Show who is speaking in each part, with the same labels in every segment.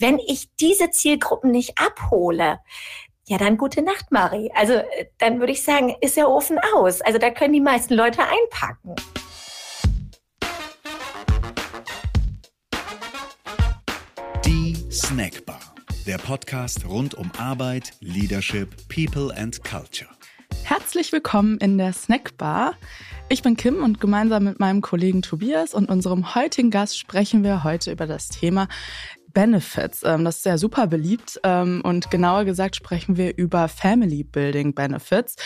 Speaker 1: Wenn ich diese Zielgruppen nicht abhole, ja, dann gute Nacht, Marie. Also äh, dann würde ich sagen, ist der Ofen aus. Also da können die meisten Leute einpacken.
Speaker 2: Die Snackbar. Der Podcast rund um Arbeit, Leadership, People and Culture.
Speaker 3: Herzlich willkommen in der Snackbar. Ich bin Kim und gemeinsam mit meinem Kollegen Tobias und unserem heutigen Gast sprechen wir heute über das Thema Benefits. Ähm, das ist ja super beliebt ähm, und genauer gesagt sprechen wir über Family Building Benefits,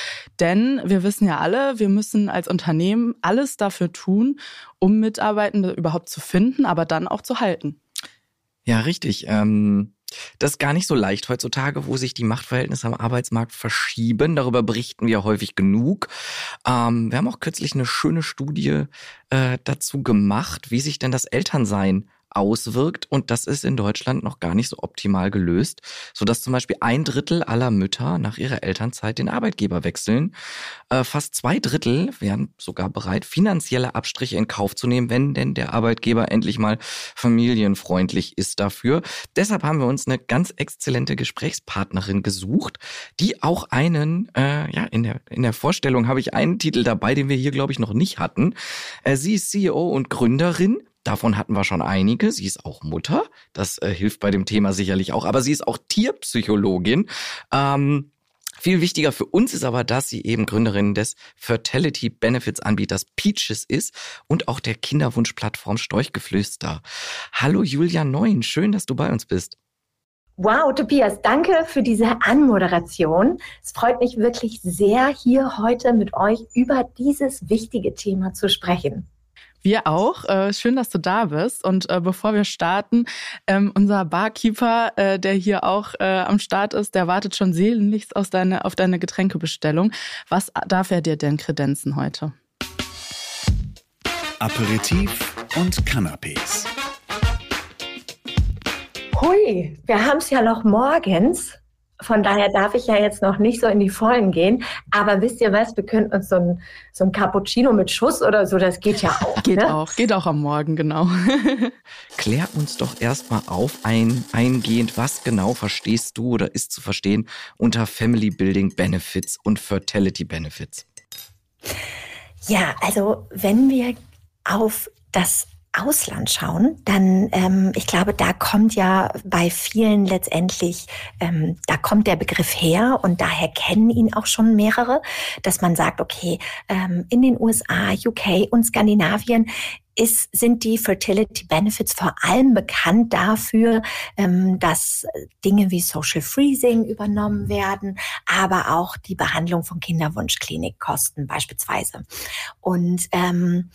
Speaker 3: denn wir wissen ja alle, wir müssen als Unternehmen alles dafür tun, um Mitarbeitende überhaupt zu finden, aber dann auch zu halten.
Speaker 4: Ja, richtig. Ähm das ist gar nicht so leicht heutzutage, wo sich die Machtverhältnisse am Arbeitsmarkt verschieben. Darüber berichten wir häufig genug. Wir haben auch kürzlich eine schöne Studie äh, dazu gemacht, wie sich denn das Elternsein auswirkt. Und das ist in Deutschland noch gar nicht so optimal gelöst, sodass zum Beispiel ein Drittel aller Mütter nach ihrer Elternzeit den Arbeitgeber wechseln. Äh, fast zwei Drittel wären sogar bereit, finanzielle Abstriche in Kauf zu nehmen, wenn denn der Arbeitgeber endlich mal familienfreundlich ist dafür. Deshalb haben wir uns eine ganz exzellente Gesprächspartnerin gesucht, die auch einen, äh, ja, in der, in der Vorstellung habe ich einen Titel dabei, den wir hier, glaube ich, noch nicht hatten. Äh, sie ist CEO und Gründerin Davon hatten wir schon einige. Sie ist auch Mutter. Das äh, hilft bei dem Thema sicherlich auch. Aber sie ist auch Tierpsychologin. Ähm, viel wichtiger für uns ist aber, dass sie eben Gründerin des Fertility Benefits Anbieters Peaches ist und auch der Kinderwunschplattform Storchgeflüster. Hallo Julia Neun, schön, dass du bei uns bist.
Speaker 1: Wow, Tobias, danke für diese Anmoderation. Es freut mich wirklich sehr, hier heute mit euch über dieses wichtige Thema zu sprechen.
Speaker 3: Wir auch. Äh, schön, dass du da bist. Und äh, bevor wir starten, ähm, unser Barkeeper, äh, der hier auch äh, am Start ist, der wartet schon seelenlichst aus deine, auf deine Getränkebestellung. Was darf er dir denn kredenzen heute?
Speaker 2: Aperitif und Canapés.
Speaker 1: Hui, wir haben es ja noch morgens. Von daher darf ich ja jetzt noch nicht so in die Vollen gehen. Aber wisst ihr was? Wir könnten uns so ein, so ein Cappuccino mit Schuss oder so, das geht ja auch.
Speaker 3: Geht
Speaker 1: ne?
Speaker 3: auch, geht auch am Morgen, genau.
Speaker 4: Klär uns doch erstmal auf ein, eingehend, was genau verstehst du oder ist zu verstehen unter Family Building Benefits und Fertility Benefits?
Speaker 1: Ja, also wenn wir auf das Ausland schauen, dann, ähm, ich glaube, da kommt ja bei vielen letztendlich, ähm, da kommt der Begriff her und daher kennen ihn auch schon mehrere, dass man sagt, okay, ähm, in den USA, UK und Skandinavien ist, sind die Fertility Benefits vor allem bekannt dafür, ähm, dass Dinge wie Social Freezing übernommen werden, aber auch die Behandlung von Kinderwunschklinikkosten beispielsweise. Und ähm,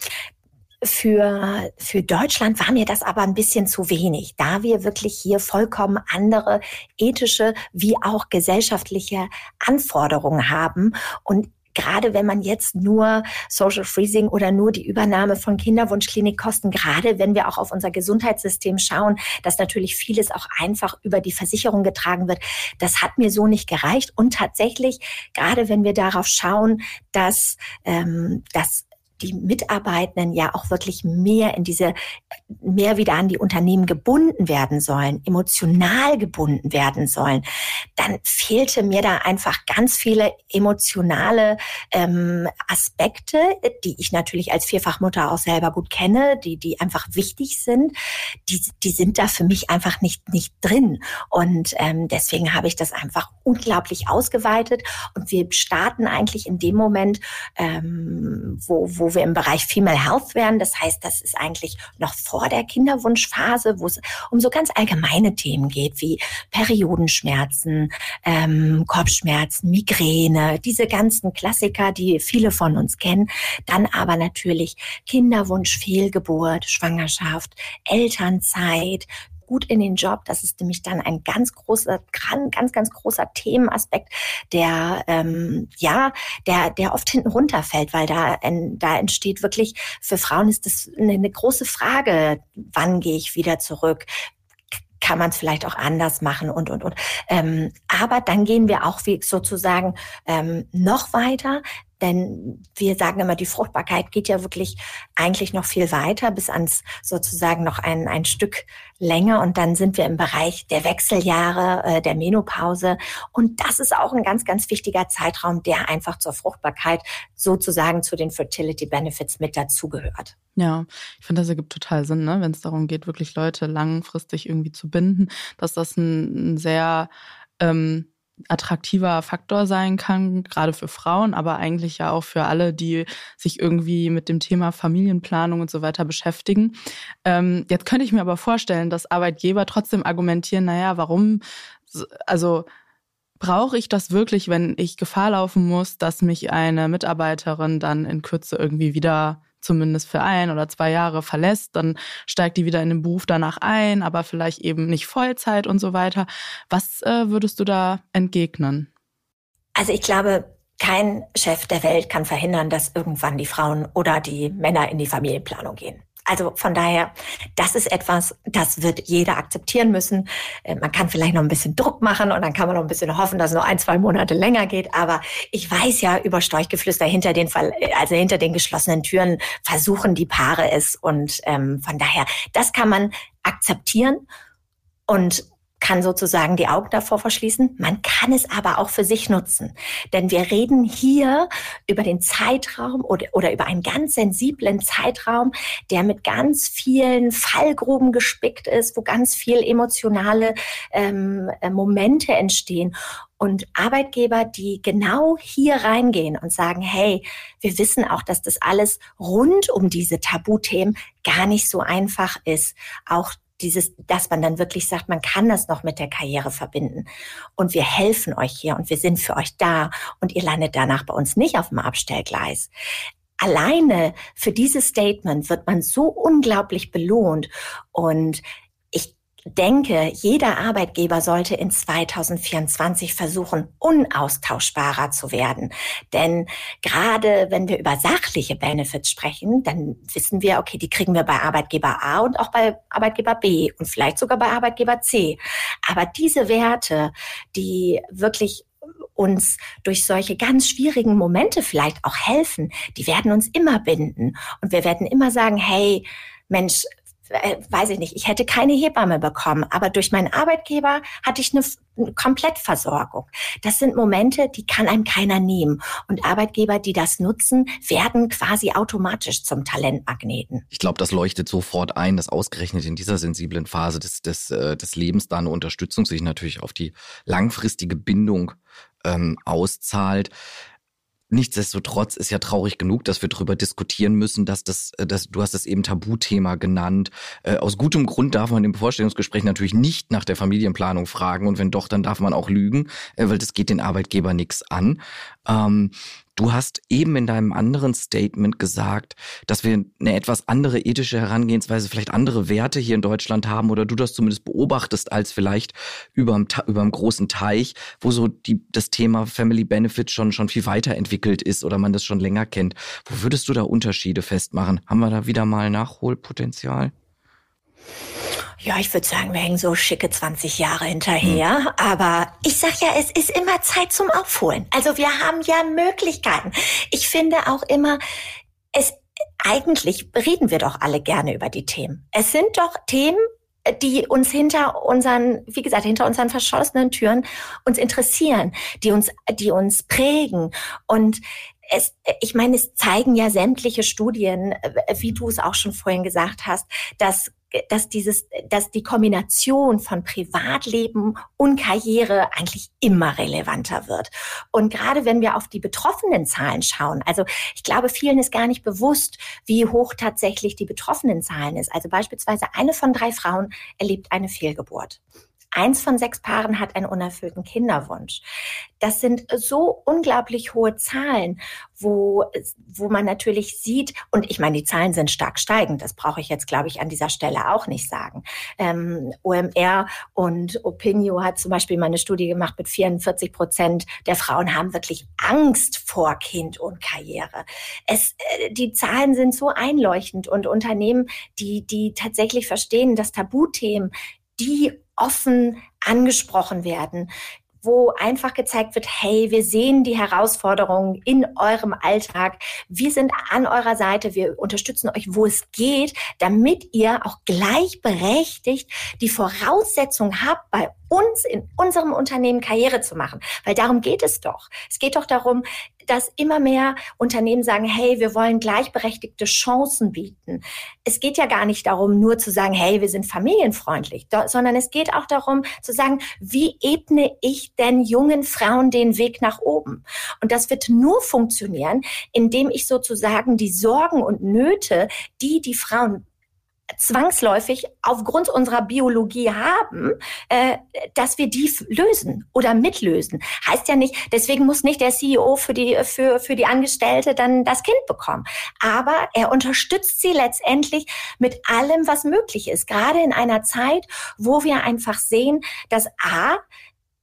Speaker 1: für, für Deutschland war mir das aber ein bisschen zu wenig, da wir wirklich hier vollkommen andere ethische wie auch gesellschaftliche Anforderungen haben. Und gerade wenn man jetzt nur Social Freezing oder nur die Übernahme von Kinderwunschklinikkosten, gerade wenn wir auch auf unser Gesundheitssystem schauen, dass natürlich vieles auch einfach über die Versicherung getragen wird, das hat mir so nicht gereicht. Und tatsächlich, gerade wenn wir darauf schauen, dass, ähm, dass die Mitarbeitenden ja auch wirklich mehr in diese, mehr wieder an die Unternehmen gebunden werden sollen, emotional gebunden werden sollen, dann fehlte mir da einfach ganz viele emotionale ähm, Aspekte, die ich natürlich als Vierfachmutter auch selber gut kenne, die, die einfach wichtig sind. Die, die sind da für mich einfach nicht, nicht drin. Und ähm, deswegen habe ich das einfach unglaublich ausgeweitet. Und wir starten eigentlich in dem Moment, ähm, wo, wo wir im Bereich Female Health wären. Das heißt, das ist eigentlich noch vor der Kinderwunschphase, wo es um so ganz allgemeine Themen geht, wie Periodenschmerzen, ähm, Kopfschmerzen, Migräne, diese ganzen Klassiker, die viele von uns kennen. Dann aber natürlich Kinderwunsch, Fehlgeburt, Schwangerschaft, Elternzeit, gut in den Job. Das ist nämlich dann ein ganz großer, ganz, ganz großer Themenaspekt, der ähm, ja, der, der oft hinten runterfällt, weil da, da entsteht wirklich für Frauen ist das eine, eine große Frage, wann gehe ich wieder zurück? kann man es vielleicht auch anders machen und, und, und. Ähm, aber dann gehen wir auch wie sozusagen ähm, noch weiter. Denn wir sagen immer, die Fruchtbarkeit geht ja wirklich eigentlich noch viel weiter, bis ans sozusagen noch ein, ein Stück länger. Und dann sind wir im Bereich der Wechseljahre, äh, der Menopause. Und das ist auch ein ganz, ganz wichtiger Zeitraum, der einfach zur Fruchtbarkeit sozusagen zu den Fertility Benefits mit dazugehört.
Speaker 3: Ja, ich finde, das ergibt total Sinn, ne? wenn es darum geht, wirklich Leute langfristig irgendwie zu binden, dass das ein, ein sehr ähm, attraktiver Faktor sein kann, gerade für Frauen, aber eigentlich ja auch für alle, die sich irgendwie mit dem Thema Familienplanung und so weiter beschäftigen. Ähm, jetzt könnte ich mir aber vorstellen, dass Arbeitgeber trotzdem argumentieren, naja, warum, also brauche ich das wirklich, wenn ich Gefahr laufen muss, dass mich eine Mitarbeiterin dann in Kürze irgendwie wieder zumindest für ein oder zwei Jahre verlässt, dann steigt die wieder in den Beruf danach ein, aber vielleicht eben nicht Vollzeit und so weiter. Was äh, würdest du da entgegnen?
Speaker 1: Also ich glaube, kein Chef der Welt kann verhindern, dass irgendwann die Frauen oder die Männer in die Familienplanung gehen. Also von daher, das ist etwas, das wird jeder akzeptieren müssen. Äh, man kann vielleicht noch ein bisschen Druck machen und dann kann man noch ein bisschen hoffen, dass es noch ein, zwei Monate länger geht. Aber ich weiß ja über Storchgeflüster hinter den, also hinter den geschlossenen Türen versuchen die Paare es und ähm, von daher, das kann man akzeptieren und kann sozusagen die Augen davor verschließen. Man kann es aber auch für sich nutzen. Denn wir reden hier über den Zeitraum oder, oder über einen ganz sensiblen Zeitraum, der mit ganz vielen Fallgruben gespickt ist, wo ganz viel emotionale ähm, äh, Momente entstehen. Und Arbeitgeber, die genau hier reingehen und sagen, hey, wir wissen auch, dass das alles rund um diese Tabuthemen gar nicht so einfach ist. Auch dieses, dass man dann wirklich sagt, man kann das noch mit der Karriere verbinden. Und wir helfen euch hier und wir sind für euch da und ihr landet danach bei uns nicht auf dem Abstellgleis. Alleine für dieses Statement wird man so unglaublich belohnt und denke, jeder Arbeitgeber sollte in 2024 versuchen, unaustauschbarer zu werden. Denn gerade wenn wir über sachliche Benefits sprechen, dann wissen wir, okay, die kriegen wir bei Arbeitgeber A und auch bei Arbeitgeber B und vielleicht sogar bei Arbeitgeber C. Aber diese Werte, die wirklich uns durch solche ganz schwierigen Momente vielleicht auch helfen, die werden uns immer binden. Und wir werden immer sagen, hey, Mensch, weiß ich nicht, ich hätte keine Hebamme bekommen, aber durch meinen Arbeitgeber hatte ich eine, eine Komplettversorgung. Das sind Momente, die kann einem keiner nehmen. Und Arbeitgeber, die das nutzen, werden quasi automatisch zum Talentmagneten.
Speaker 4: Ich glaube, das leuchtet sofort ein, dass ausgerechnet in dieser sensiblen Phase des, des, äh, des Lebens da eine Unterstützung sich natürlich auf die langfristige Bindung ähm, auszahlt. Nichtsdestotrotz ist ja traurig genug, dass wir darüber diskutieren müssen, dass das, äh, dass, du hast das eben Tabuthema genannt. Äh, aus gutem Grund darf man im Vorstellungsgespräch natürlich nicht nach der Familienplanung fragen und wenn doch, dann darf man auch lügen, äh, weil das geht den Arbeitgeber nichts an. Ähm, Du hast eben in deinem anderen Statement gesagt, dass wir eine etwas andere ethische Herangehensweise, vielleicht andere Werte hier in Deutschland haben oder du das zumindest beobachtest als vielleicht über dem großen Teich, wo so die, das Thema Family Benefit schon, schon viel weiterentwickelt ist oder man das schon länger kennt. Wo würdest du da Unterschiede festmachen? Haben wir da wieder mal Nachholpotenzial?
Speaker 1: Ja, ich würde sagen, wir hängen so schicke 20 Jahre hinterher. Mhm. Aber ich sag ja, es ist immer Zeit zum Aufholen. Also wir haben ja Möglichkeiten. Ich finde auch immer, es eigentlich reden wir doch alle gerne über die Themen. Es sind doch Themen, die uns hinter unseren, wie gesagt, hinter unseren verschlossenen Türen uns interessieren, die uns, die uns prägen. Und es, ich meine, es zeigen ja sämtliche Studien, wie du es auch schon vorhin gesagt hast, dass dass dieses, dass die Kombination von Privatleben und Karriere eigentlich immer relevanter wird. Und gerade wenn wir auf die betroffenen Zahlen schauen, also ich glaube, vielen ist gar nicht bewusst, wie hoch tatsächlich die betroffenen Zahlen ist. Also beispielsweise eine von drei Frauen erlebt eine Fehlgeburt. Eins von sechs Paaren hat einen unerfüllten Kinderwunsch. Das sind so unglaublich hohe Zahlen, wo, wo man natürlich sieht, und ich meine, die Zahlen sind stark steigend, das brauche ich jetzt, glaube ich, an dieser Stelle auch nicht sagen. Ähm, OMR und Opinio hat zum Beispiel mal eine Studie gemacht mit 44 Prozent der Frauen haben wirklich Angst vor Kind und Karriere. Es, äh, die Zahlen sind so einleuchtend und Unternehmen, die, die tatsächlich verstehen, dass Tabuthemen, die offen angesprochen werden, wo einfach gezeigt wird, hey, wir sehen die Herausforderungen in eurem Alltag. Wir sind an eurer Seite. Wir unterstützen euch, wo es geht, damit ihr auch gleichberechtigt die Voraussetzung habt, bei uns in unserem Unternehmen Karriere zu machen. Weil darum geht es doch. Es geht doch darum, dass immer mehr Unternehmen sagen, hey, wir wollen gleichberechtigte Chancen bieten. Es geht ja gar nicht darum, nur zu sagen, hey, wir sind familienfreundlich, sondern es geht auch darum zu sagen, wie ebne ich denn jungen Frauen den Weg nach oben? Und das wird nur funktionieren, indem ich sozusagen die Sorgen und Nöte, die die Frauen zwangsläufig aufgrund unserer Biologie haben, äh, dass wir die lösen oder mitlösen. Heißt ja nicht, deswegen muss nicht der CEO für die, für, für die Angestellte dann das Kind bekommen. Aber er unterstützt sie letztendlich mit allem, was möglich ist. Gerade in einer Zeit, wo wir einfach sehen, dass A,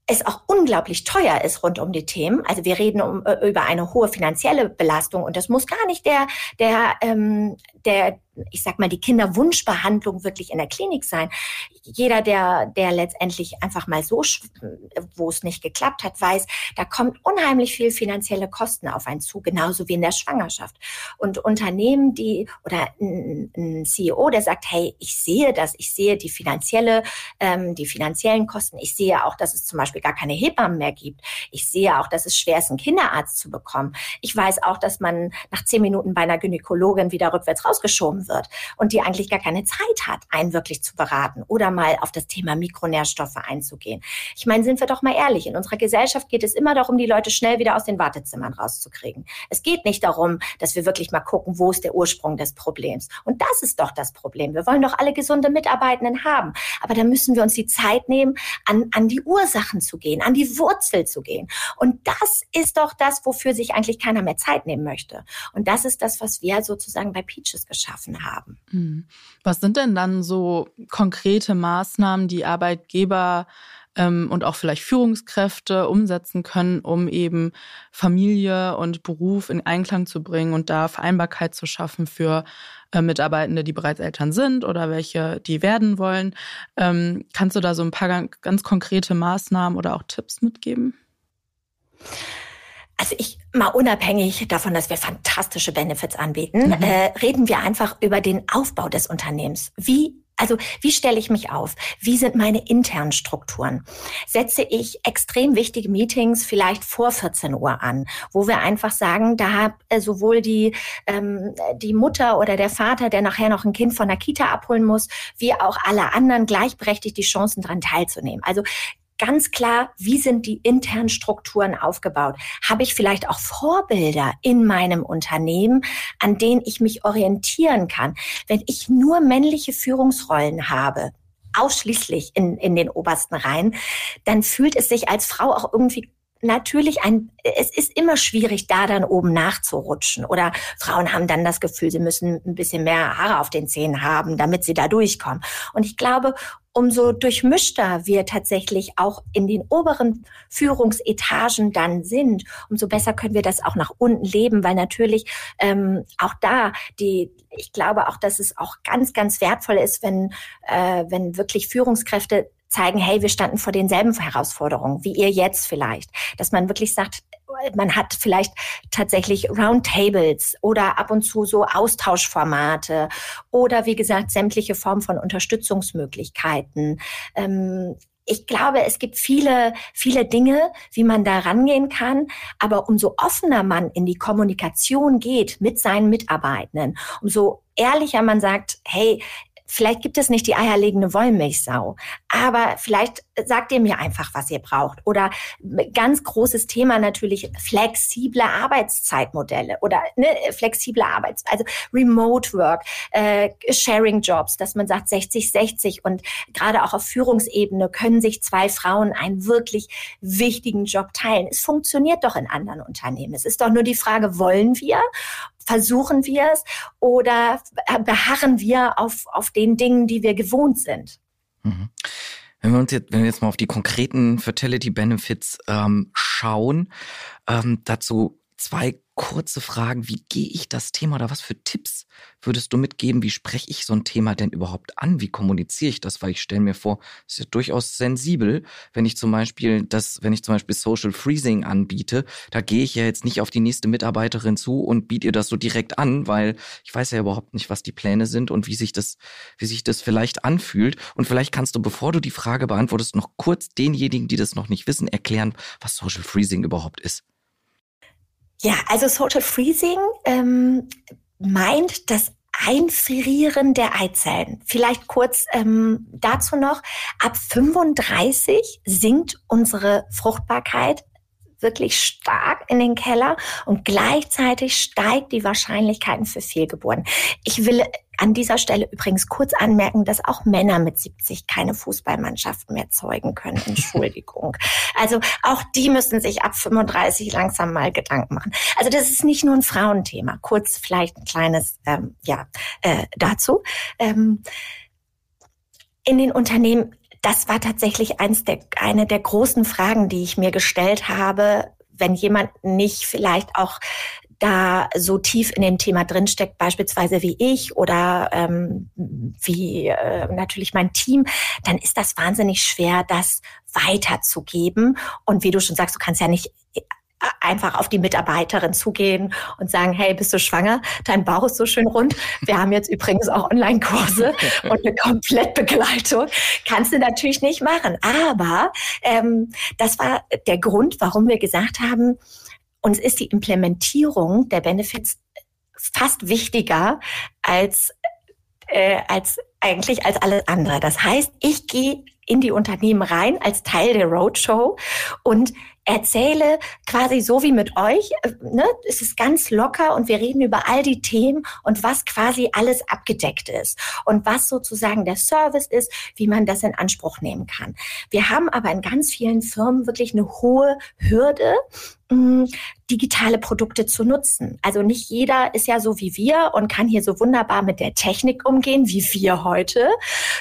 Speaker 1: es auch unglaublich teuer ist rund um die Themen. Also wir reden um, äh, über eine hohe finanzielle Belastung und das muss gar nicht der, der, ähm, der ich sag mal, die Kinderwunschbehandlung wirklich in der Klinik sein. Jeder, der, der letztendlich einfach mal so, wo es nicht geklappt hat, weiß, da kommt unheimlich viel finanzielle Kosten auf einen zu, genauso wie in der Schwangerschaft. Und Unternehmen, die, oder ein, CEO, der sagt, hey, ich sehe das, ich sehe die finanzielle, ähm, die finanziellen Kosten, ich sehe auch, dass es zum Beispiel gar keine Hebammen mehr gibt. Ich sehe auch, dass es schwer ist, einen Kinderarzt zu bekommen. Ich weiß auch, dass man nach zehn Minuten bei einer Gynäkologin wieder rückwärts rausgeschoben wird und die eigentlich gar keine Zeit hat, einen wirklich zu beraten oder mal auf das Thema Mikronährstoffe einzugehen. Ich meine, sind wir doch mal ehrlich, in unserer Gesellschaft geht es immer darum, die Leute schnell wieder aus den Wartezimmern rauszukriegen. Es geht nicht darum, dass wir wirklich mal gucken, wo ist der Ursprung des Problems. Und das ist doch das Problem. Wir wollen doch alle gesunde Mitarbeitenden haben. Aber da müssen wir uns die Zeit nehmen, an, an die Ursachen zu gehen, an die Wurzel zu gehen. Und das ist doch das, wofür sich eigentlich keiner mehr Zeit nehmen möchte. Und das ist das, was wir sozusagen bei Peaches geschaffen geholfen haben.
Speaker 3: Hm. Was sind denn dann so konkrete Maßnahmen, die Arbeitgeber ähm, und auch vielleicht Führungskräfte umsetzen können, um eben Familie und Beruf in Einklang zu bringen und da Vereinbarkeit zu schaffen für äh, Mitarbeitende, die bereits Eltern sind oder welche, die werden wollen. Ähm, kannst du da so ein paar ganz konkrete Maßnahmen oder auch Tipps mitgeben?
Speaker 1: Also ich mal unabhängig davon, dass wir fantastische Benefits anbieten, mhm. äh, reden wir einfach über den Aufbau des Unternehmens. Wie also wie stelle ich mich auf? Wie sind meine internen Strukturen? Setze ich extrem wichtige Meetings vielleicht vor 14 Uhr an, wo wir einfach sagen, da hat äh, sowohl die, ähm, die Mutter oder der Vater, der nachher noch ein Kind von der Kita abholen muss, wie auch alle anderen gleichberechtigt die Chancen daran teilzunehmen. Also ganz klar, wie sind die internen Strukturen aufgebaut? Habe ich vielleicht auch Vorbilder in meinem Unternehmen, an denen ich mich orientieren kann? Wenn ich nur männliche Führungsrollen habe, ausschließlich in, in den obersten Reihen, dann fühlt es sich als Frau auch irgendwie natürlich ein, es ist immer schwierig, da dann oben nachzurutschen. Oder Frauen haben dann das Gefühl, sie müssen ein bisschen mehr Haare auf den Zähnen haben, damit sie da durchkommen. Und ich glaube, umso durchmischter wir tatsächlich auch in den oberen Führungsetagen dann sind, umso besser können wir das auch nach unten leben, weil natürlich ähm, auch da die, ich glaube auch, dass es auch ganz, ganz wertvoll ist, wenn, äh, wenn wirklich Führungskräfte zeigen, hey, wir standen vor denselben Herausforderungen wie ihr jetzt vielleicht. Dass man wirklich sagt, man hat vielleicht tatsächlich Roundtables oder ab und zu so Austauschformate oder wie gesagt sämtliche Formen von Unterstützungsmöglichkeiten. Ähm, ich glaube, es gibt viele, viele Dinge, wie man da rangehen kann. Aber umso offener man in die Kommunikation geht mit seinen Mitarbeitenden, umso ehrlicher man sagt, hey, Vielleicht gibt es nicht die eierlegende Wollmilchsau, aber vielleicht sagt ihr mir einfach, was ihr braucht. Oder ganz großes Thema natürlich flexible Arbeitszeitmodelle oder ne, flexible Arbeits, also Remote Work, äh, Sharing Jobs, dass man sagt 60-60 und gerade auch auf Führungsebene können sich zwei Frauen einen wirklich wichtigen Job teilen. Es funktioniert doch in anderen Unternehmen. Es ist doch nur die Frage, wollen wir? Versuchen wir es oder beharren wir auf, auf den Dingen, die wir gewohnt sind?
Speaker 4: Mhm. Wenn wir uns jetzt, wenn wir jetzt mal auf die konkreten Fertility Benefits ähm, schauen, ähm, dazu zwei kurze Fragen. Wie gehe ich das Thema oder was für Tipps würdest du mitgeben? Wie spreche ich so ein Thema denn überhaupt an? Wie kommuniziere ich das? Weil ich stelle mir vor, es ist ja durchaus sensibel, wenn ich zum Beispiel das, wenn ich zum Beispiel Social Freezing anbiete, da gehe ich ja jetzt nicht auf die nächste Mitarbeiterin zu und biete ihr das so direkt an, weil ich weiß ja überhaupt nicht, was die Pläne sind und wie sich das, wie sich das vielleicht anfühlt. Und vielleicht kannst du, bevor du die Frage beantwortest, noch kurz denjenigen, die das noch nicht wissen, erklären, was Social Freezing überhaupt ist.
Speaker 1: Ja, also Social Freezing ähm, meint das Einfrieren der Eizellen. Vielleicht kurz ähm, dazu noch. Ab 35 sinkt unsere Fruchtbarkeit wirklich stark in den Keller und gleichzeitig steigt die Wahrscheinlichkeiten für Fehlgeburten. Ich will an dieser Stelle übrigens kurz anmerken, dass auch Männer mit 70 keine Fußballmannschaften mehr zeugen können. Entschuldigung. also auch die müssen sich ab 35 langsam mal Gedanken machen. Also das ist nicht nur ein Frauenthema. Kurz vielleicht ein kleines ähm, ja äh, dazu. Ähm, in den Unternehmen, das war tatsächlich eins der, eine der großen Fragen, die ich mir gestellt habe, wenn jemand nicht vielleicht auch da so tief in dem Thema drinsteckt, beispielsweise wie ich oder ähm, wie äh, natürlich mein Team, dann ist das wahnsinnig schwer, das weiterzugeben. Und wie du schon sagst, du kannst ja nicht einfach auf die Mitarbeiterin zugehen und sagen, hey, bist du schwanger? Dein Bauch ist so schön rund. Wir haben jetzt übrigens auch Online-Kurse und eine Komplettbegleitung. Kannst du natürlich nicht machen. Aber ähm, das war der Grund, warum wir gesagt haben, uns ist die Implementierung der Benefits fast wichtiger als, äh, als eigentlich als alles andere. Das heißt, ich gehe in die Unternehmen rein als Teil der Roadshow und erzähle quasi so wie mit euch. Äh, ne? Es ist ganz locker und wir reden über all die Themen und was quasi alles abgedeckt ist und was sozusagen der Service ist, wie man das in Anspruch nehmen kann. Wir haben aber in ganz vielen Firmen wirklich eine hohe Hürde, digitale Produkte zu nutzen. Also nicht jeder ist ja so wie wir und kann hier so wunderbar mit der Technik umgehen, wie wir heute,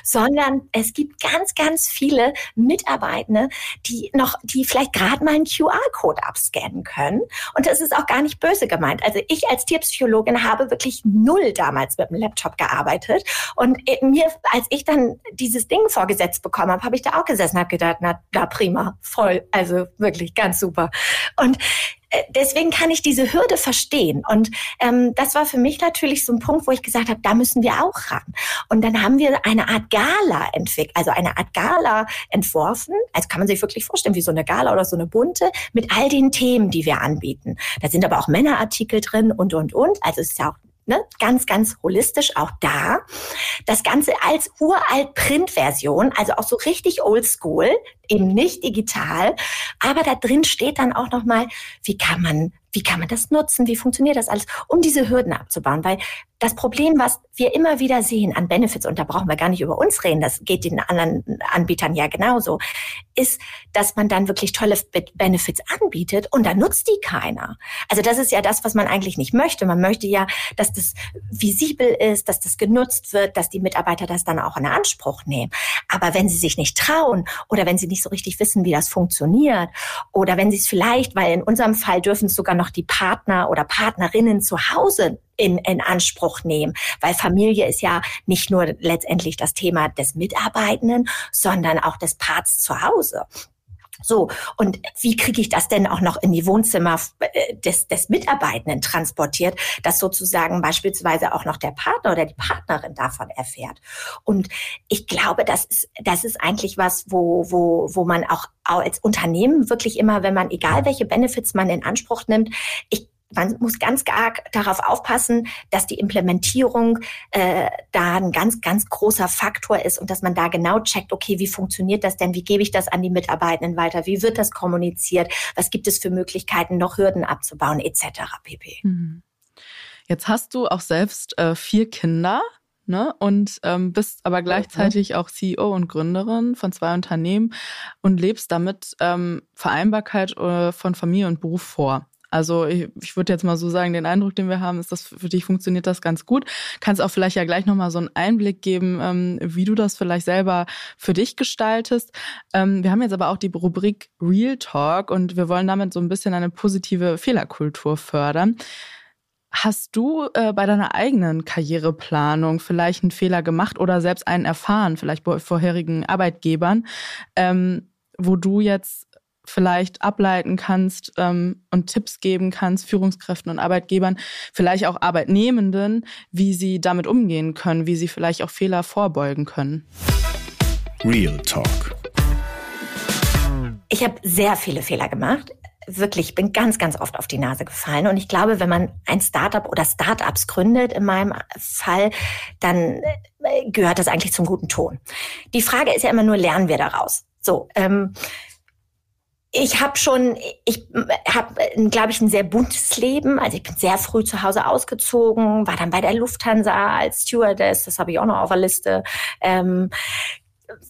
Speaker 1: sondern es gibt ganz, ganz viele Mitarbeitende, die noch, die vielleicht gerade mal einen QR-Code abscannen können. Und das ist auch gar nicht böse gemeint. Also ich als Tierpsychologin habe wirklich null damals mit dem Laptop gearbeitet. Und mir, als ich dann dieses Ding vorgesetzt bekommen habe, habe ich da auch gesessen, habe gedacht, na, da prima, voll, also wirklich ganz super. Und und äh, deswegen kann ich diese Hürde verstehen. Und ähm, das war für mich natürlich so ein Punkt, wo ich gesagt habe, da müssen wir auch ran. Und dann haben wir eine Art Gala entwickelt, also eine Art Gala entworfen. Also kann man sich wirklich vorstellen, wie so eine Gala oder so eine bunte mit all den Themen, die wir anbieten. Da sind aber auch Männerartikel drin und, und, und. Also es ist ja auch ne, ganz, ganz holistisch auch da. Das Ganze als uralt Printversion, also auch so richtig oldschool, eben nicht digital. Aber da drin steht dann auch nochmal, wie kann man wie kann man das nutzen? Wie funktioniert das alles? Um diese Hürden abzubauen. Weil das Problem, was wir immer wieder sehen an Benefits, und da brauchen wir gar nicht über uns reden, das geht den anderen Anbietern ja genauso, ist, dass man dann wirklich tolle Benefits anbietet und dann nutzt die keiner. Also das ist ja das, was man eigentlich nicht möchte. Man möchte ja, dass das visibel ist, dass das genutzt wird, dass die Mitarbeiter das dann auch in Anspruch nehmen. Aber wenn sie sich nicht trauen oder wenn sie nicht so richtig wissen, wie das funktioniert oder wenn sie es vielleicht, weil in unserem Fall dürfen es sogar noch die Partner oder Partnerinnen zu Hause in, in Anspruch nehmen, weil Familie ist ja nicht nur letztendlich das Thema des Mitarbeitenden, sondern auch des Parts zu Hause. So, und wie kriege ich das denn auch noch in die Wohnzimmer äh, des, des Mitarbeitenden transportiert, dass sozusagen beispielsweise auch noch der Partner oder die Partnerin davon erfährt? Und ich glaube, das ist, das ist eigentlich was, wo, wo, wo man auch als Unternehmen wirklich immer, wenn man, egal welche Benefits man in Anspruch nimmt, ich man muss ganz arg darauf aufpassen, dass die Implementierung äh, da ein ganz, ganz großer Faktor ist und dass man da genau checkt, okay, wie funktioniert das denn? Wie gebe ich das an die Mitarbeitenden weiter? Wie wird das kommuniziert? Was gibt es für Möglichkeiten, noch Hürden abzubauen, etc. pp. Mhm.
Speaker 3: Jetzt hast du auch selbst äh, vier Kinder. Ne? Und ähm, bist aber gleichzeitig mhm. auch CEO und Gründerin von zwei Unternehmen und lebst damit ähm, Vereinbarkeit äh, von Familie und Beruf vor. Also ich, ich würde jetzt mal so sagen, den Eindruck, den wir haben, ist, dass für dich funktioniert das ganz gut. Kannst auch vielleicht ja gleich nochmal so einen Einblick geben, ähm, wie du das vielleicht selber für dich gestaltest. Ähm, wir haben jetzt aber auch die Rubrik Real Talk und wir wollen damit so ein bisschen eine positive Fehlerkultur fördern. Hast du äh, bei deiner eigenen Karriereplanung vielleicht einen Fehler gemacht oder selbst einen erfahren, vielleicht bei vorherigen Arbeitgebern, ähm, wo du jetzt vielleicht ableiten kannst ähm, und Tipps geben kannst, Führungskräften und Arbeitgebern, vielleicht auch Arbeitnehmenden, wie sie damit umgehen können, wie sie vielleicht auch Fehler vorbeugen können?
Speaker 2: Real Talk.
Speaker 1: Ich habe sehr viele Fehler gemacht wirklich, ich bin ganz, ganz oft auf die Nase gefallen. Und ich glaube, wenn man ein Startup oder Startups gründet, in meinem Fall, dann äh, gehört das eigentlich zum guten Ton. Die Frage ist ja immer nur, lernen wir daraus? So, ähm, ich habe schon, ich habe, glaube ich, ein sehr buntes Leben. Also ich bin sehr früh zu Hause ausgezogen, war dann bei der Lufthansa als Stewardess, das habe ich auch noch auf der Liste. Ähm,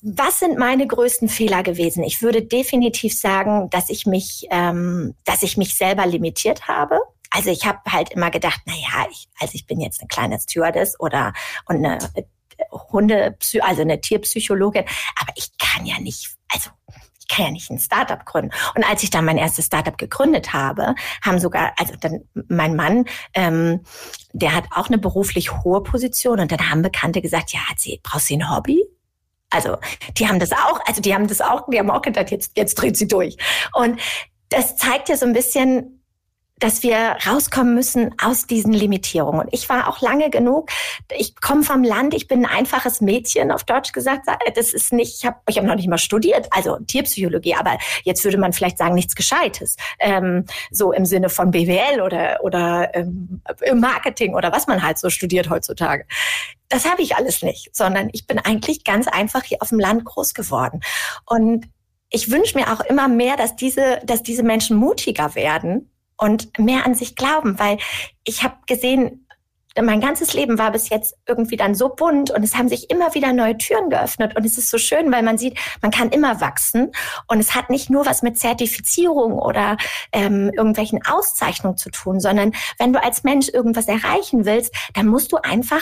Speaker 1: was sind meine größten Fehler gewesen? Ich würde definitiv sagen, dass ich mich, ähm, dass ich mich selber limitiert habe. Also ich habe halt immer gedacht, na ja, ich, also ich bin jetzt eine kleine Stewardess oder und eine Hunde, also eine Tierpsychologin, aber ich kann ja nicht, also kann ja nicht ein Startup gründen. Und als ich dann mein erstes Startup gegründet habe, haben sogar, also dann mein Mann, ähm, der hat auch eine beruflich hohe Position und dann haben Bekannte gesagt, ja, hat sie, brauchst du ein Hobby? Also die haben das auch, also die haben das auch, die haben auch gedacht, jetzt, jetzt dreht sie durch. Und das zeigt ja so ein bisschen, dass wir rauskommen müssen aus diesen Limitierungen. Und ich war auch lange genug, ich komme vom Land, ich bin ein einfaches Mädchen, auf Deutsch gesagt. Das ist nicht, ich habe ich hab noch nicht mal studiert, also Tierpsychologie, aber jetzt würde man vielleicht sagen, nichts Gescheites. Ähm, so im Sinne von BWL oder, oder ähm, im Marketing oder was man halt so studiert heutzutage. Das habe ich alles nicht, sondern ich bin eigentlich ganz einfach hier auf dem Land groß geworden. Und ich wünsche mir auch immer mehr, dass diese, dass diese Menschen mutiger werden und mehr an sich glauben, weil ich habe gesehen, mein ganzes Leben war bis jetzt irgendwie dann so bunt und es haben sich immer wieder neue Türen geöffnet und es ist so schön, weil man sieht, man kann immer wachsen und es hat nicht nur was mit Zertifizierung oder ähm, irgendwelchen Auszeichnungen zu tun, sondern wenn du als Mensch irgendwas erreichen willst, dann musst du einfach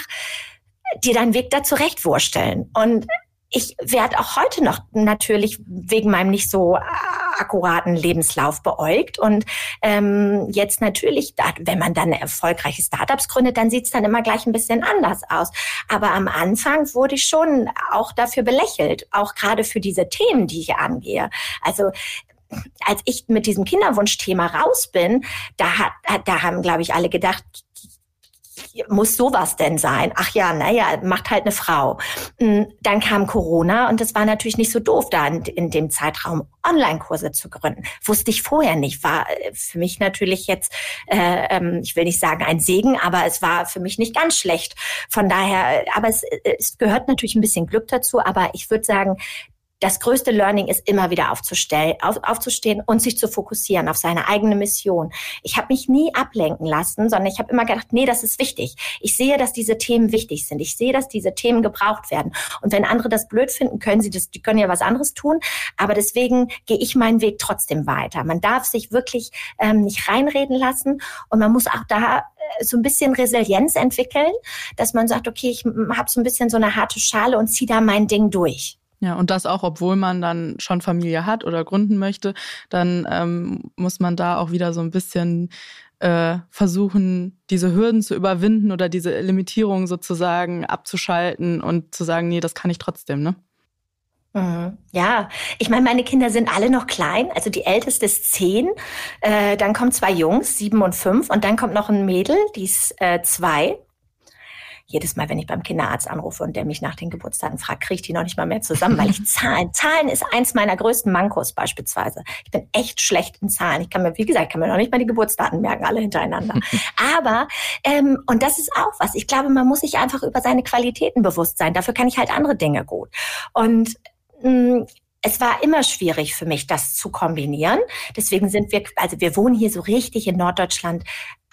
Speaker 1: dir deinen Weg da zurechtwurstellen. Und ich werde auch heute noch natürlich wegen meinem nicht so akkuraten Lebenslauf beäugt. Und ähm, jetzt natürlich, wenn man dann erfolgreiche Startups gründet, dann sieht's dann immer gleich ein bisschen anders aus. Aber am Anfang wurde ich schon auch dafür belächelt, auch gerade für diese Themen, die ich angehe. Also als ich mit diesem Kinderwunschthema raus bin, da, hat, da haben, glaube ich, alle gedacht, muss sowas denn sein? Ach ja, naja, macht halt eine Frau. Hm, dann kam Corona und es war natürlich nicht so doof, da in, in dem Zeitraum Online-Kurse zu gründen. Wusste ich vorher nicht. War äh, für mich natürlich jetzt, äh, ähm, ich will nicht sagen ein Segen, aber es war für mich nicht ganz schlecht. Von daher, aber es, es gehört natürlich ein bisschen Glück dazu, aber ich würde sagen, das größte Learning ist immer wieder aufzustellen, auf, aufzustehen und sich zu fokussieren auf seine eigene Mission. Ich habe mich nie ablenken lassen, sondern ich habe immer gedacht, nee, das ist wichtig. Ich sehe, dass diese Themen wichtig sind. Ich sehe, dass diese Themen gebraucht werden. Und wenn andere das blöd finden, können sie das, die können ja was anderes tun. Aber deswegen gehe ich meinen Weg trotzdem weiter. Man darf sich wirklich ähm, nicht reinreden lassen und man muss auch da äh, so ein bisschen Resilienz entwickeln, dass man sagt, okay, ich habe so ein bisschen so eine harte Schale und ziehe da mein Ding durch.
Speaker 3: Ja, und das auch, obwohl man dann schon Familie hat oder gründen möchte, dann ähm, muss man da auch wieder so ein bisschen äh, versuchen, diese Hürden zu überwinden oder diese Limitierung sozusagen abzuschalten und zu sagen, nee, das kann ich trotzdem, ne?
Speaker 1: Mhm. Ja, ich meine, meine Kinder sind alle noch klein. Also die älteste ist zehn, äh, dann kommen zwei Jungs, sieben und fünf, und dann kommt noch ein Mädel, die ist äh, zwei jedes Mal, wenn ich beim Kinderarzt anrufe und der mich nach den Geburtstagen fragt, kriege ich die noch nicht mal mehr zusammen, weil ich Zahlen, Zahlen ist eins meiner größten Mankos beispielsweise. Ich bin echt schlecht in Zahlen. Ich kann mir, wie gesagt, kann mir noch nicht mal die Geburtsdaten merken, alle hintereinander. Aber, ähm, und das ist auch was. Ich glaube, man muss sich einfach über seine Qualitäten bewusst sein. Dafür kann ich halt andere Dinge gut. Und mh, mm, es war immer schwierig für mich, das zu kombinieren. Deswegen sind wir, also wir wohnen hier so richtig in Norddeutschland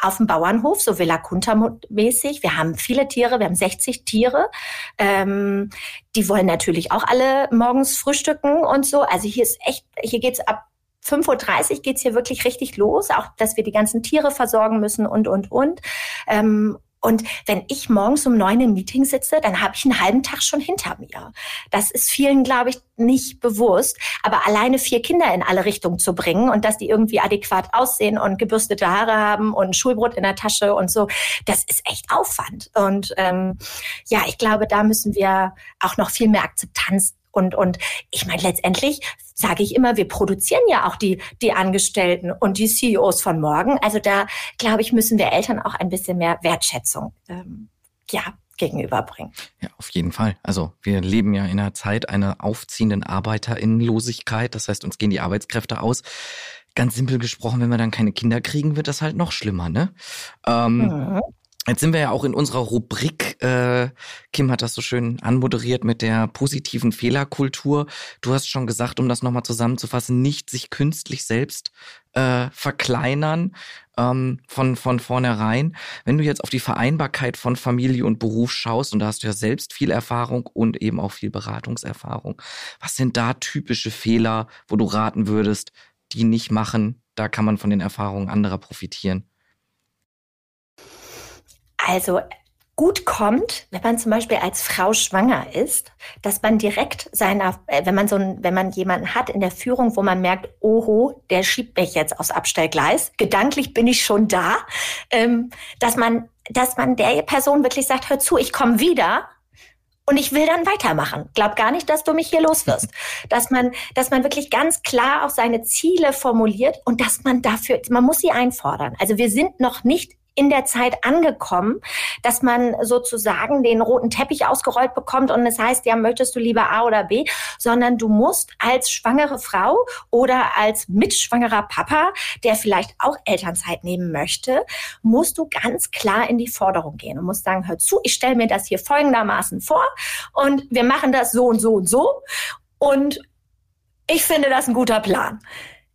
Speaker 1: auf dem Bauernhof, so Villa Kunter mäßig. Wir haben viele Tiere, wir haben 60 Tiere. Ähm, die wollen natürlich auch alle morgens frühstücken und so. Also hier ist echt, hier geht's ab 5.30 Uhr geht's hier wirklich richtig los, auch dass wir die ganzen Tiere versorgen müssen und, und, und. Ähm, und wenn ich morgens um neun im Meeting sitze, dann habe ich einen halben Tag schon hinter mir. Das ist vielen, glaube ich, nicht bewusst. Aber alleine vier Kinder in alle Richtungen zu bringen und dass die irgendwie adäquat aussehen und gebürstete Haare haben und Schulbrot in der Tasche und so, das ist echt Aufwand. Und ähm, ja, ich glaube, da müssen wir auch noch viel mehr Akzeptanz und, und ich meine, letztendlich sage ich immer, wir produzieren ja auch die, die Angestellten und die CEOs von morgen. Also da, glaube ich, müssen wir Eltern auch ein bisschen mehr Wertschätzung ähm, ja, gegenüberbringen.
Speaker 4: Ja, auf jeden Fall. Also wir leben ja in einer Zeit einer aufziehenden Arbeiterinnenlosigkeit. Das heißt, uns gehen die Arbeitskräfte aus. Ganz simpel gesprochen, wenn wir dann keine Kinder kriegen, wird das halt noch schlimmer, ne? Ähm, mhm. Jetzt sind wir ja auch in unserer Rubrik, äh, Kim hat das so schön anmoderiert mit der positiven Fehlerkultur. Du hast schon gesagt, um das nochmal zusammenzufassen, nicht sich künstlich selbst äh, verkleinern ähm, von, von vornherein. Wenn du jetzt auf die Vereinbarkeit von Familie und Beruf schaust, und da hast du ja selbst viel Erfahrung und eben auch viel Beratungserfahrung, was sind da typische Fehler, wo du raten würdest, die nicht machen? Da kann man von den Erfahrungen anderer profitieren.
Speaker 1: Also gut kommt, wenn man zum Beispiel als Frau schwanger ist, dass man direkt seiner, äh, wenn man so ein, wenn man jemanden hat in der Führung, wo man merkt, oho, der schiebt mich jetzt aufs Abstellgleis, gedanklich bin ich schon da, ähm, dass man, dass man der Person wirklich sagt, hör zu, ich komme wieder und ich will dann weitermachen. Glaub gar nicht, dass du mich hier los wirst. Dass man, dass man wirklich ganz klar auch seine Ziele formuliert und dass man dafür, man muss sie einfordern. Also wir sind noch nicht in der Zeit angekommen, dass man sozusagen den roten Teppich ausgerollt bekommt und es heißt, ja, möchtest du lieber A oder B, sondern du musst als schwangere Frau oder als mitschwangerer Papa, der vielleicht auch Elternzeit nehmen möchte, musst du ganz klar in die Forderung gehen und musst sagen, hör zu, ich stelle mir das hier folgendermaßen vor und wir machen das so und so und so und ich finde das ein guter Plan.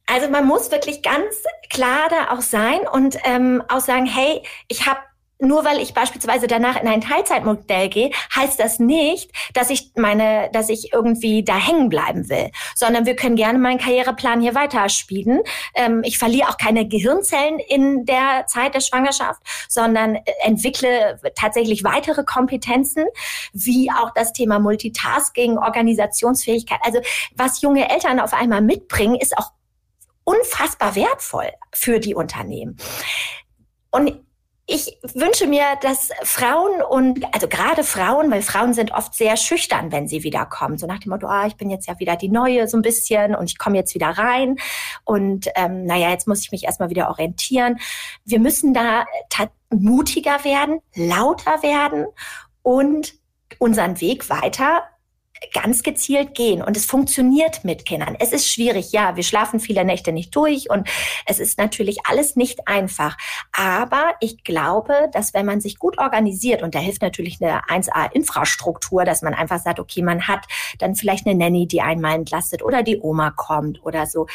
Speaker 1: Also man muss wirklich ganz klar da auch sein und ähm, auch sagen, hey, ich habe nur weil ich beispielsweise danach in ein Teilzeitmodell gehe, heißt das nicht, dass ich meine, dass ich irgendwie da hängen bleiben will, sondern wir können gerne meinen Karriereplan hier weiterspielen. Ähm, ich verliere auch keine Gehirnzellen in der Zeit der Schwangerschaft, sondern äh, entwickle tatsächlich weitere Kompetenzen, wie auch das Thema Multitasking, Organisationsfähigkeit. Also was junge Eltern auf einmal mitbringen, ist auch unfassbar wertvoll für die Unternehmen. Und ich wünsche mir, dass Frauen und, also gerade Frauen, weil Frauen sind oft sehr schüchtern, wenn sie wiederkommen. So nach dem Motto, ah, ich bin jetzt ja wieder die Neue so ein bisschen und ich komme jetzt wieder rein. Und ähm, naja, jetzt muss ich mich erstmal wieder orientieren. Wir müssen da mutiger werden, lauter werden und unseren Weg weiter ganz gezielt gehen. Und es funktioniert mit Kindern. Es ist schwierig, ja, wir schlafen viele Nächte nicht durch und es ist natürlich alles nicht einfach. Aber ich glaube, dass wenn man sich gut organisiert, und da hilft natürlich eine 1A-Infrastruktur, dass man einfach sagt, okay, man hat dann vielleicht eine Nanny, die einmal entlastet oder die Oma kommt oder so.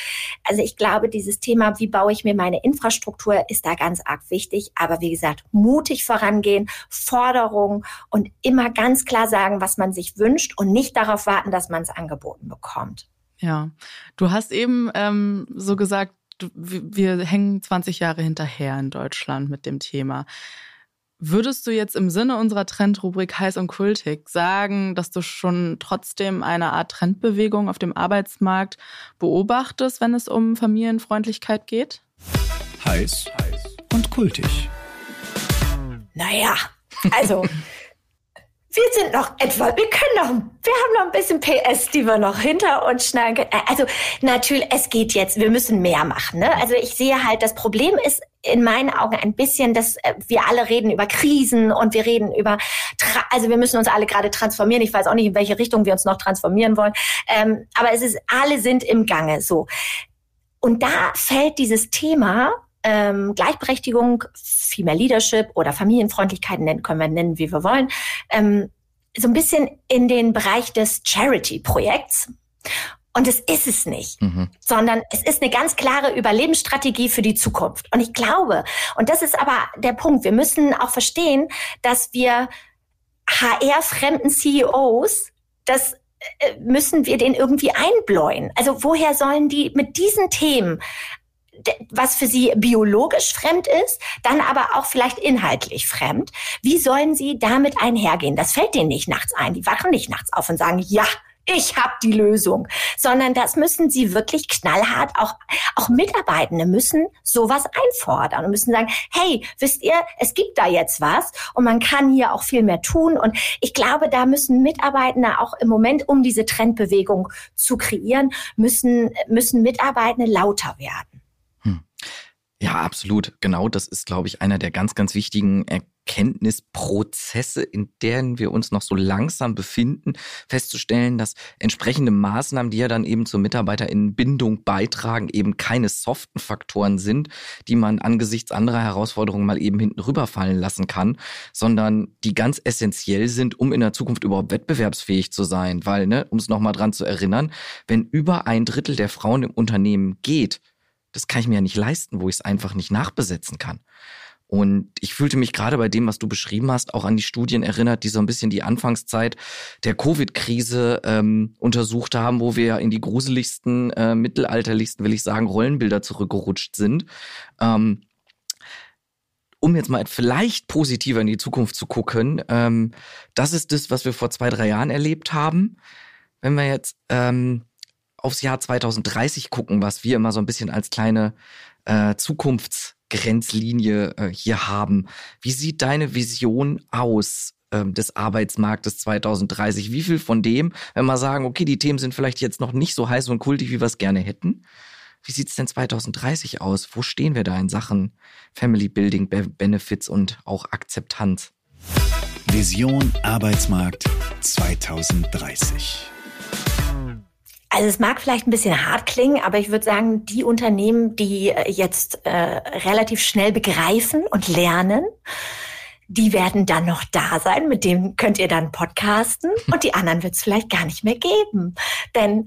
Speaker 1: Also ich glaube, dieses Thema, wie baue ich mir meine Infrastruktur, ist da ganz arg wichtig. Aber wie gesagt, mutig vorangehen, Forderungen und immer ganz klar sagen, was man sich wünscht und nicht darauf warten, dass man es angeboten bekommt.
Speaker 3: Ja, du hast eben ähm, so gesagt, du, wir hängen 20 Jahre hinterher in Deutschland mit dem Thema. Würdest du jetzt im Sinne unserer Trendrubrik heiß und kultig sagen, dass du schon trotzdem eine Art Trendbewegung auf dem Arbeitsmarkt beobachtest, wenn es um Familienfreundlichkeit geht?
Speaker 2: Heiß und kultig.
Speaker 1: Naja, also wir sind noch etwa, wir können noch, wir haben noch ein bisschen PS, die wir noch hinter uns schneiden können. Also natürlich, es geht jetzt, wir müssen mehr machen. Ne? Also ich sehe halt, das Problem ist in meinen Augen ein bisschen, dass äh, wir alle reden über Krisen und wir reden über, also wir müssen uns alle gerade transformieren. Ich weiß auch nicht, in welche Richtung wir uns noch transformieren wollen. Ähm, aber es ist, alle sind im Gange so. Und da fällt dieses Thema ähm, Gleichberechtigung, Female Leadership oder Familienfreundlichkeit nennen, können wir nennen, wie wir wollen, ähm, so ein bisschen in den Bereich des Charity-Projekts. Und es ist es nicht, mhm. sondern es ist eine ganz klare Überlebensstrategie für die Zukunft. Und ich glaube, und das ist aber der Punkt, wir müssen auch verstehen, dass wir HR-fremden CEOs das äh, müssen wir den irgendwie einbläuen? Also woher sollen die mit diesen Themen was für sie biologisch fremd ist, dann aber auch vielleicht inhaltlich fremd. Wie sollen sie damit einhergehen? Das fällt denen nicht nachts ein. Die wachen nicht nachts auf und sagen, ja, ich habe die Lösung, sondern das müssen sie wirklich knallhart auch auch Mitarbeitende müssen sowas einfordern und müssen sagen, hey, wisst ihr, es gibt da jetzt was und man kann hier auch viel mehr tun und ich glaube, da müssen Mitarbeitende auch im Moment um diese Trendbewegung zu kreieren, müssen müssen Mitarbeitende lauter werden.
Speaker 4: Ja, absolut. Genau, das ist glaube ich einer der ganz ganz wichtigen Erkenntnisprozesse, in denen wir uns noch so langsam befinden, festzustellen, dass entsprechende Maßnahmen, die ja dann eben zur Mitarbeiterinnenbindung beitragen, eben keine soften Faktoren sind, die man angesichts anderer Herausforderungen mal eben hinten rüberfallen lassen kann, sondern die ganz essentiell sind, um in der Zukunft überhaupt wettbewerbsfähig zu sein. Weil, ne, um es nochmal dran zu erinnern, wenn über ein Drittel der Frauen im Unternehmen geht, das kann ich mir ja nicht leisten, wo ich es einfach nicht nachbesetzen kann. Und ich fühlte mich gerade bei dem, was du beschrieben hast, auch an die Studien erinnert, die so ein bisschen die Anfangszeit der Covid-Krise ähm, untersucht haben, wo wir in die gruseligsten, äh, mittelalterlichsten, will ich sagen, Rollenbilder zurückgerutscht sind. Ähm, um jetzt mal vielleicht positiver in die Zukunft zu gucken, ähm, das ist das, was wir vor zwei, drei Jahren erlebt haben. Wenn wir jetzt ähm, aufs Jahr 2030 gucken, was wir immer so ein bisschen als kleine äh, Zukunfts- Grenzlinie äh, hier haben. Wie sieht deine Vision aus ähm, des Arbeitsmarktes 2030? Wie viel von dem, wenn wir sagen, okay, die Themen sind vielleicht jetzt noch nicht so heiß und kultig, wie wir es gerne hätten, wie sieht's denn 2030 aus? Wo stehen wir da in Sachen Family Building, Be Benefits und auch Akzeptanz?
Speaker 2: Vision Arbeitsmarkt 2030.
Speaker 1: Also es mag vielleicht ein bisschen hart klingen, aber ich würde sagen, die Unternehmen, die äh, jetzt äh, relativ schnell begreifen und lernen, die werden dann noch da sein, mit denen könnt ihr dann podcasten und die anderen wird es vielleicht gar nicht mehr geben. Denn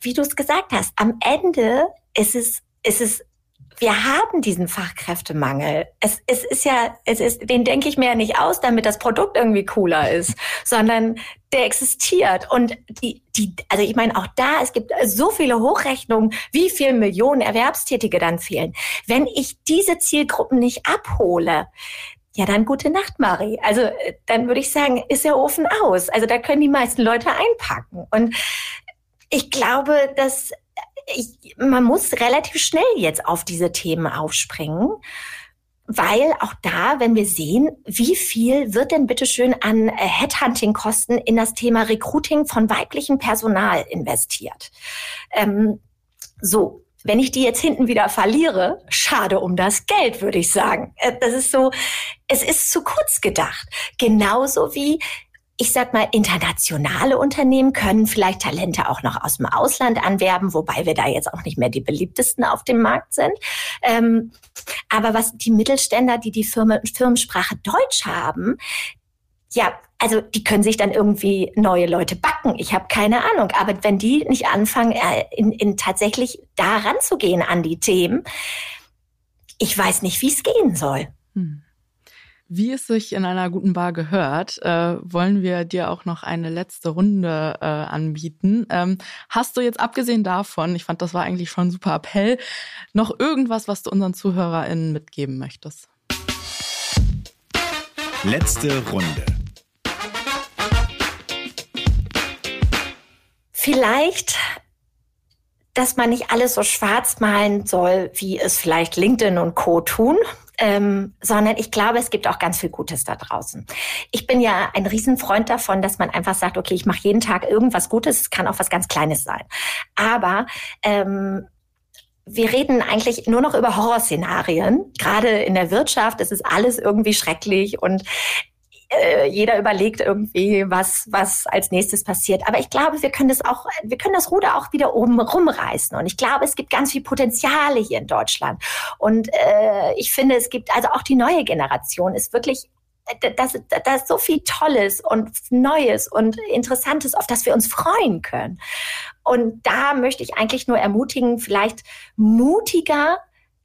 Speaker 1: wie du es gesagt hast, am Ende ist es, ist es wir haben diesen Fachkräftemangel. Es, es ist ja, es ist, den denke ich mir ja nicht aus, damit das Produkt irgendwie cooler ist, sondern der existiert. Und die, die, also ich meine auch da, es gibt so viele Hochrechnungen, wie viel Millionen Erwerbstätige dann fehlen. Wenn ich diese Zielgruppen nicht abhole, ja, dann gute Nacht, Marie. Also dann würde ich sagen, ist der Ofen aus. Also da können die meisten Leute einpacken. Und ich glaube, dass ich, man muss relativ schnell jetzt auf diese Themen aufspringen. Weil auch da, wenn wir sehen, wie viel wird denn bitteschön an äh, Headhunting-Kosten in das Thema Recruiting von weiblichem Personal investiert. Ähm, so, wenn ich die jetzt hinten wieder verliere, schade um das Geld, würde ich sagen. Äh, das ist so, es ist zu kurz gedacht. Genauso wie ich sag mal, internationale Unternehmen können vielleicht Talente auch noch aus dem Ausland anwerben, wobei wir da jetzt auch nicht mehr die beliebtesten auf dem Markt sind. Ähm, aber was die Mittelständler, die die Firma, Firmensprache Deutsch haben, ja, also die können sich dann irgendwie neue Leute backen. Ich habe keine Ahnung. Aber wenn die nicht anfangen, äh, in, in tatsächlich da ranzugehen an die Themen, ich weiß nicht, wie es gehen soll. Hm.
Speaker 3: Wie es sich in einer guten Bar gehört, äh, wollen wir dir auch noch eine letzte Runde äh, anbieten. Ähm, hast du jetzt abgesehen davon, ich fand, das war eigentlich schon ein super Appell, noch irgendwas, was du unseren ZuhörerInnen mitgeben möchtest?
Speaker 2: Letzte Runde.
Speaker 1: Vielleicht dass man nicht alles so schwarz malen soll, wie es vielleicht LinkedIn und Co tun, ähm, sondern ich glaube, es gibt auch ganz viel Gutes da draußen. Ich bin ja ein Riesenfreund davon, dass man einfach sagt, okay, ich mache jeden Tag irgendwas Gutes, es kann auch was ganz Kleines sein. Aber ähm, wir reden eigentlich nur noch über Horrorszenarien. Gerade in der Wirtschaft, es ist alles irgendwie schrecklich und äh, jeder überlegt irgendwie, was, was als nächstes passiert. Aber ich glaube, wir können das auch, wir können das Ruder auch wieder oben rumreißen. Und ich glaube, es gibt ganz viel Potenziale hier in Deutschland. Und äh, ich finde, es gibt also auch die neue Generation ist wirklich das, das ist so viel Tolles und Neues und Interessantes, auf das wir uns freuen können. Und da möchte ich eigentlich nur ermutigen, vielleicht mutiger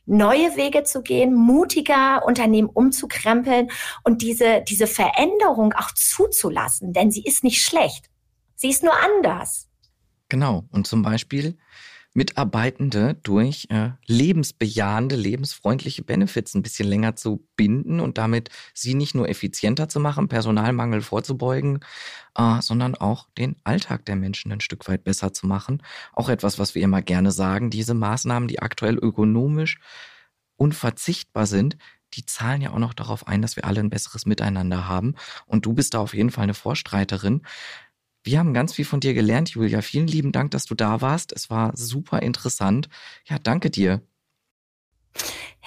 Speaker 1: neue Wege zu gehen, mutiger Unternehmen umzukrempeln und diese, diese Veränderung auch zuzulassen, denn sie ist nicht schlecht. Sie ist nur anders.
Speaker 4: Genau. Und zum Beispiel Mitarbeitende durch äh, lebensbejahende, lebensfreundliche Benefits ein bisschen länger zu binden und damit sie nicht nur effizienter zu machen, Personalmangel vorzubeugen, äh, sondern auch den Alltag der Menschen ein Stück weit besser zu machen. Auch etwas, was wir immer gerne sagen, diese Maßnahmen, die aktuell ökonomisch unverzichtbar sind, die zahlen ja auch noch darauf ein, dass wir alle ein besseres Miteinander haben. Und du bist da auf jeden Fall eine Vorstreiterin. Wir haben ganz viel von dir gelernt, Julia. Vielen lieben Dank, dass du da warst. Es war super interessant. Ja, danke dir.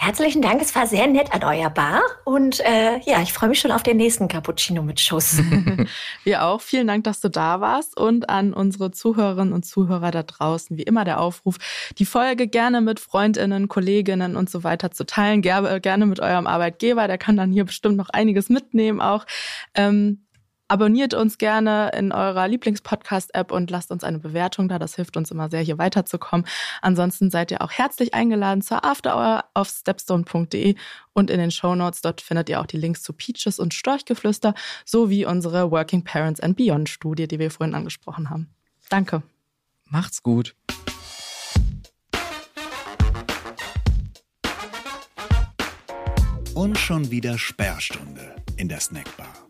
Speaker 1: Herzlichen Dank, es war sehr nett an euer Bar und äh, ja, ich freue mich schon auf den nächsten Cappuccino mit Schuss.
Speaker 3: Wir auch. Vielen Dank, dass du da warst und an unsere Zuhörerinnen und Zuhörer da draußen, wie immer der Aufruf, die Folge gerne mit Freundinnen, Kolleginnen und so weiter zu teilen, gerne mit eurem Arbeitgeber, der kann dann hier bestimmt noch einiges mitnehmen auch. Ähm, Abonniert uns gerne in eurer Lieblingspodcast-App und lasst uns eine Bewertung da. Das hilft uns immer sehr, hier weiterzukommen. Ansonsten seid ihr auch herzlich eingeladen zur After Hour auf stepstone.de und in den Show Notes. Dort findet ihr auch die Links zu Peaches und Storchgeflüster sowie unsere Working Parents and Beyond Studie, die wir vorhin angesprochen haben. Danke.
Speaker 4: Macht's gut.
Speaker 2: Und schon wieder Sperrstunde in der Snackbar.